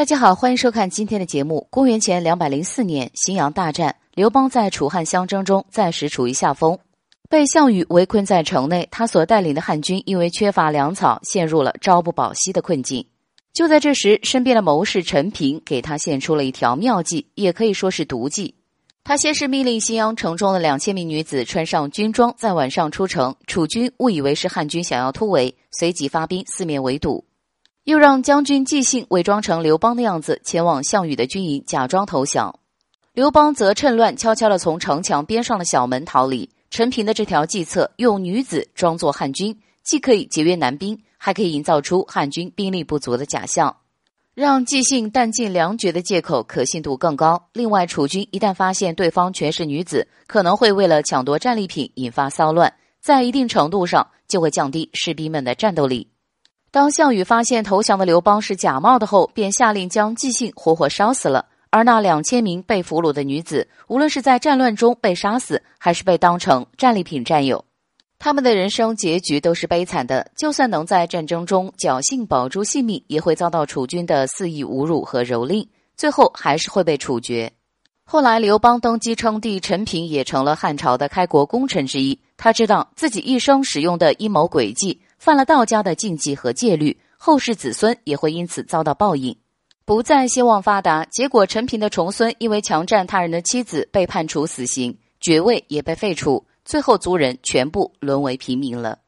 大家好，欢迎收看今天的节目。公元前两百零四年，荥阳大战，刘邦在楚汉相争中暂时处于下风，被项羽围困在城内。他所带领的汉军因为缺乏粮草，陷入了朝不保夕的困境。就在这时，身边的谋士陈平给他献出了一条妙计，也可以说是毒计。他先是命令荥阳城中的两千名女子穿上军装，在晚上出城。楚军误以为是汉军想要突围，随即发兵四面围堵。又让将军纪信伪装成刘邦的样子，前往项羽的军营，假装投降。刘邦则趁乱悄悄地从城墙边上的小门逃离。陈平的这条计策，用女子装作汉军，既可以节约男兵，还可以营造出汉军兵力不足的假象，让纪信弹尽粮绝的借口可信度更高。另外，楚军一旦发现对方全是女子，可能会为了抢夺战利品引发骚乱，在一定程度上就会降低士兵们的战斗力。当项羽发现投降的刘邦是假冒的后，便下令将纪信活活烧死了。而那两千名被俘虏的女子，无论是在战乱中被杀死，还是被当成战利品占有，他们的人生结局都是悲惨的。就算能在战争中侥幸保住性命，也会遭到楚军的肆意侮辱和蹂躏，最后还是会被处决。后来，刘邦登基称帝，陈平也成了汉朝的开国功臣之一。他知道自己一生使用的阴谋诡计。犯了道家的禁忌和戒律，后世子孙也会因此遭到报应，不再兴旺发达。结果，陈平的重孙因为强占他人的妻子，被判处死刑，爵位也被废除，最后族人全部沦为平民了。